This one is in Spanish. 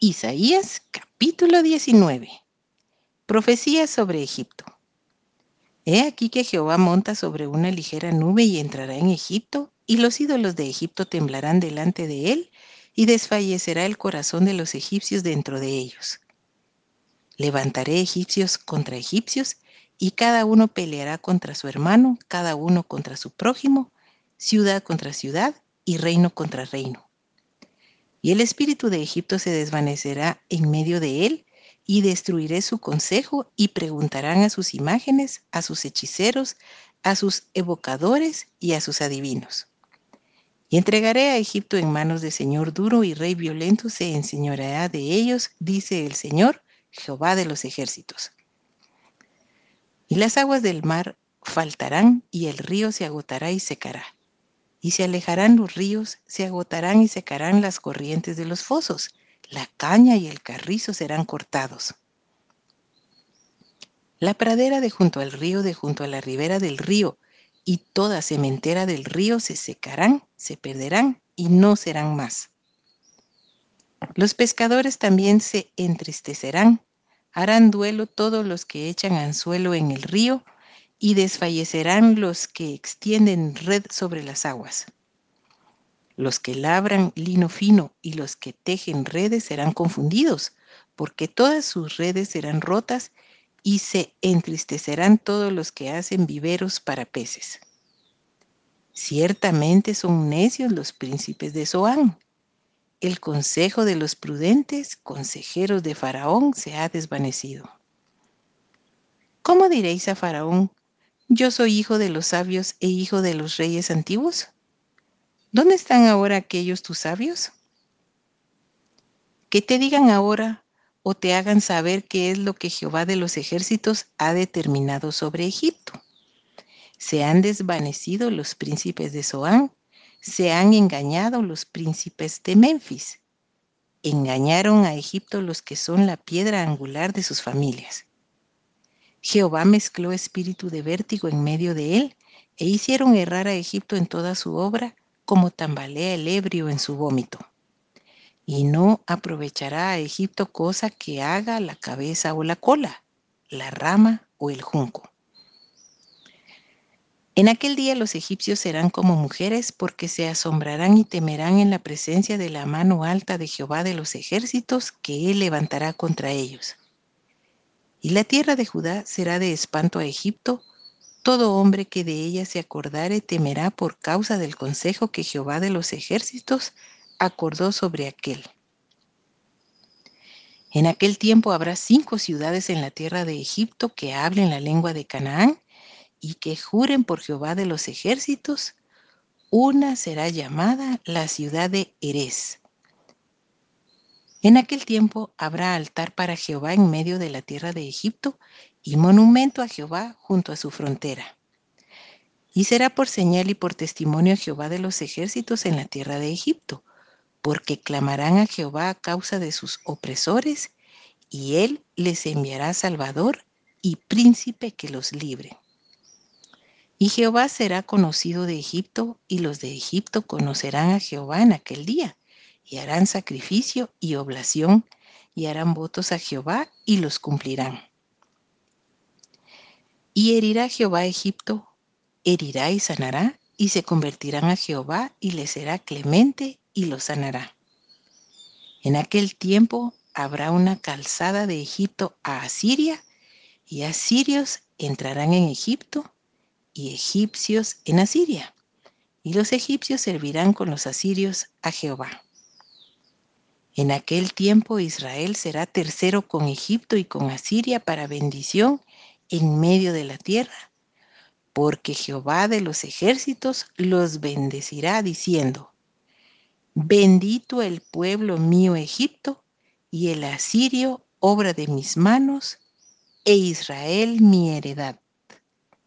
Isaías capítulo 19. Profecía sobre Egipto. He aquí que Jehová monta sobre una ligera nube y entrará en Egipto, y los ídolos de Egipto temblarán delante de él, y desfallecerá el corazón de los egipcios dentro de ellos. Levantaré egipcios contra egipcios, y cada uno peleará contra su hermano, cada uno contra su prójimo, ciudad contra ciudad y reino contra reino. Y el espíritu de Egipto se desvanecerá en medio de él, y destruiré su consejo, y preguntarán a sus imágenes, a sus hechiceros, a sus evocadores y a sus adivinos. Y entregaré a Egipto en manos de señor duro y rey violento se enseñoreará de ellos, dice el Señor, Jehová de los ejércitos. Y las aguas del mar faltarán, y el río se agotará y secará y se alejarán los ríos, se agotarán y secarán las corrientes de los fosos, la caña y el carrizo serán cortados. La pradera de junto al río, de junto a la ribera del río, y toda sementera del río se secarán, se perderán y no serán más. Los pescadores también se entristecerán, harán duelo todos los que echan anzuelo en el río, y desfallecerán los que extienden red sobre las aguas. Los que labran lino fino y los que tejen redes serán confundidos, porque todas sus redes serán rotas y se entristecerán todos los que hacen viveros para peces. Ciertamente son necios los príncipes de Zoán. El consejo de los prudentes, consejeros de Faraón, se ha desvanecido. ¿Cómo diréis a Faraón, yo soy hijo de los sabios e hijo de los reyes antiguos. ¿Dónde están ahora aquellos tus sabios? Que te digan ahora o te hagan saber qué es lo que Jehová de los ejércitos ha determinado sobre Egipto. Se han desvanecido los príncipes de Zoán, se han engañado los príncipes de Memphis. Engañaron a Egipto los que son la piedra angular de sus familias. Jehová mezcló espíritu de vértigo en medio de él, e hicieron errar a Egipto en toda su obra, como tambalea el ebrio en su vómito. Y no aprovechará a Egipto cosa que haga la cabeza o la cola, la rama o el junco. En aquel día los egipcios serán como mujeres porque se asombrarán y temerán en la presencia de la mano alta de Jehová de los ejércitos que él levantará contra ellos. Y la tierra de Judá será de espanto a Egipto. Todo hombre que de ella se acordare temerá por causa del consejo que Jehová de los ejércitos acordó sobre aquel. En aquel tiempo habrá cinco ciudades en la tierra de Egipto que hablen la lengua de Canaán y que juren por Jehová de los ejércitos. Una será llamada la ciudad de Erez en aquel tiempo habrá altar para Jehová en medio de la tierra de Egipto y monumento a Jehová junto a su frontera. Y será por señal y por testimonio a Jehová de los ejércitos en la tierra de Egipto, porque clamarán a Jehová a causa de sus opresores, y él les enviará salvador y príncipe que los libre. Y Jehová será conocido de Egipto, y los de Egipto conocerán a Jehová en aquel día y harán sacrificio y oblación, y harán votos a Jehová y los cumplirán. Y herirá Jehová Egipto, herirá y sanará, y se convertirán a Jehová y le será clemente y lo sanará. En aquel tiempo habrá una calzada de Egipto a Asiria, y asirios entrarán en Egipto, y egipcios en Asiria, y los egipcios servirán con los asirios a Jehová. En aquel tiempo Israel será tercero con Egipto y con Asiria para bendición en medio de la tierra, porque Jehová de los ejércitos los bendecirá diciendo, bendito el pueblo mío Egipto y el asirio obra de mis manos, e Israel mi heredad.